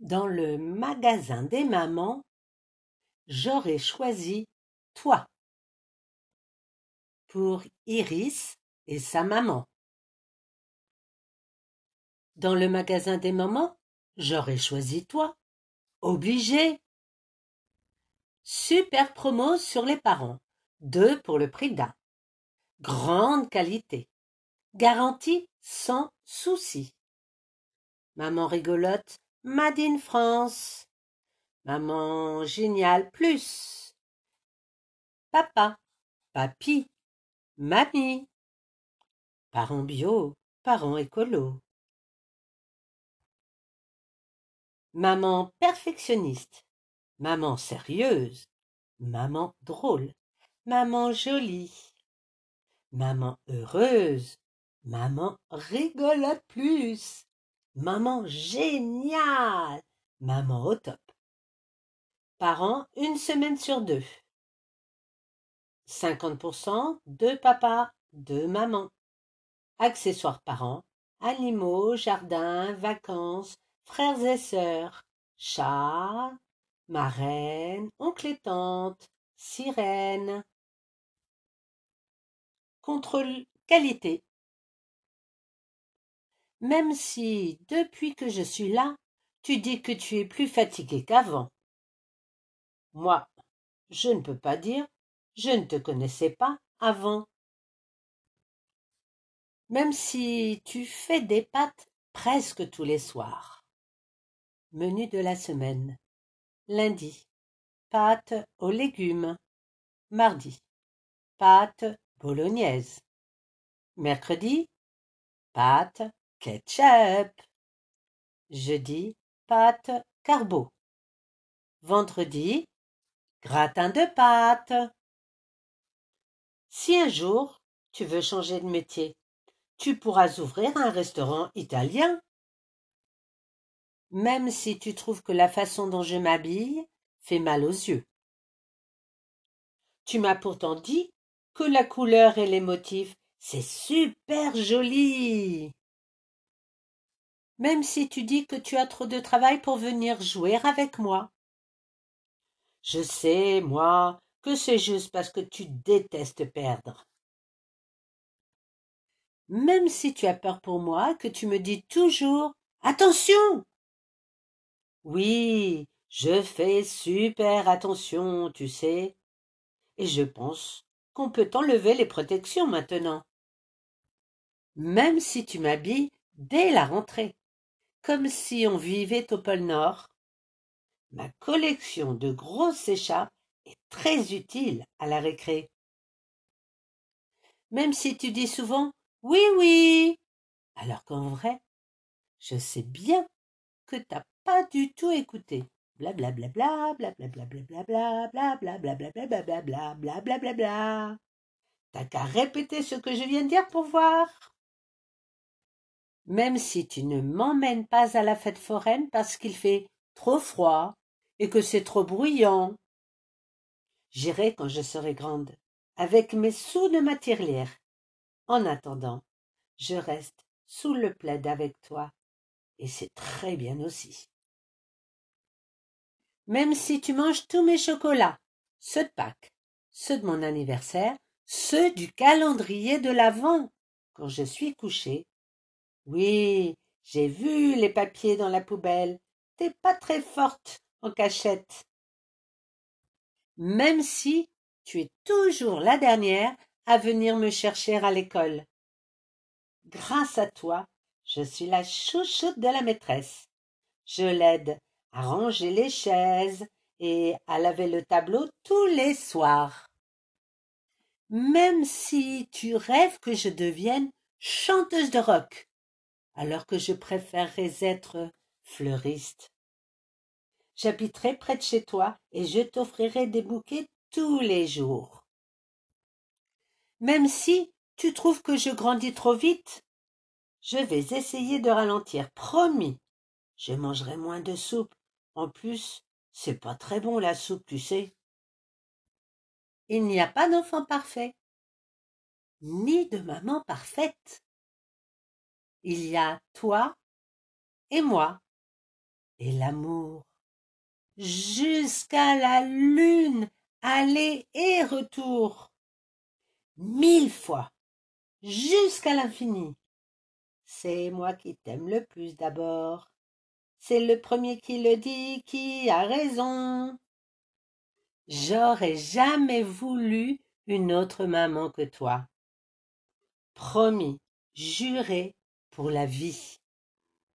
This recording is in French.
Dans le magasin des mamans, j'aurais choisi toi pour Iris et sa maman. Dans le magasin des mamans, j'aurais choisi toi. Obligé. Super promo sur les parents. Deux pour le prix d'un. Grande qualité. Garantie sans souci. Maman rigolote, Made in France. Maman géniale plus. Papa, papy, mamie. Parents bio, parents écolo. Maman perfectionniste. Maman sérieuse. Maman drôle. Maman jolie. Maman heureuse. Maman rigolote plus. Maman géniale. Maman au top. Parents une semaine sur deux. 50% de papa, de maman. Accessoires parents, animaux, jardin, vacances, frères et sœurs, chat, marraine, oncle et tante, sirène. Contrôle qualité. Même si, depuis que je suis là, tu dis que tu es plus fatigué qu'avant. Moi, je ne peux pas dire, je ne te connaissais pas avant. Même si tu fais des pâtes presque tous les soirs. Menu de la semaine. Lundi, pâtes aux légumes. Mardi, pâtes bolognaise. Mercredi, pâtes ketchup. Jeudi, pâtes carbo. Vendredi, gratin de pâtes. Si un jour tu veux changer de métier, tu pourras ouvrir un restaurant italien. Même si tu trouves que la façon dont je m'habille fait mal aux yeux. Tu m'as pourtant dit que la couleur et les motifs, c'est super joli. Même si tu dis que tu as trop de travail pour venir jouer avec moi. Je sais, moi, que c'est juste parce que tu détestes perdre. Même si tu as peur pour moi, que tu me dis toujours Attention. Oui, je fais super attention, tu sais. Et je pense qu'on peut enlever les protections maintenant. Même si tu m'habilles dès la rentrée, comme si on vivait au pôle Nord, Ma collection de grosses écharpes est très utile à la récré. Même si tu dis souvent oui, oui, alors qu'en vrai, je sais bien que t'as pas du tout écouté. Blablabla, blablabla, blablabla. T'as qu'à répéter ce que je viens de dire pour voir. Même si tu ne m'emmènes pas à la fête foraine parce qu'il fait trop froid, et que c'est trop bruyant. J'irai quand je serai grande, avec mes sous de ma. En attendant, je reste sous le plaid avec toi, et c'est très bien aussi. Même si tu manges tous mes chocolats, ceux de Pâques, ceux de mon anniversaire, ceux du calendrier de l'Avent, quand je suis couchée. Oui, j'ai vu les papiers dans la poubelle. T'es pas très forte en cachette. Même si tu es toujours la dernière à venir me chercher à l'école. Grâce à toi, je suis la chouchoute de la maîtresse. Je l'aide à ranger les chaises et à laver le tableau tous les soirs. Même si tu rêves que je devienne chanteuse de rock, alors que je préférerais être fleuriste. J'habiterai près de chez toi et je t'offrirai des bouquets tous les jours. Même si tu trouves que je grandis trop vite, je vais essayer de ralentir, promis. Je mangerai moins de soupe. En plus, c'est pas très bon la soupe, tu sais. Il n'y a pas d'enfant parfait, ni de maman parfaite. Il y a toi et moi et l'amour. Jusqu'à la lune, aller et retour. Mille fois, jusqu'à l'infini. C'est moi qui t'aime le plus d'abord. C'est le premier qui le dit qui a raison. J'aurais jamais voulu une autre maman que toi. Promis, juré pour la vie.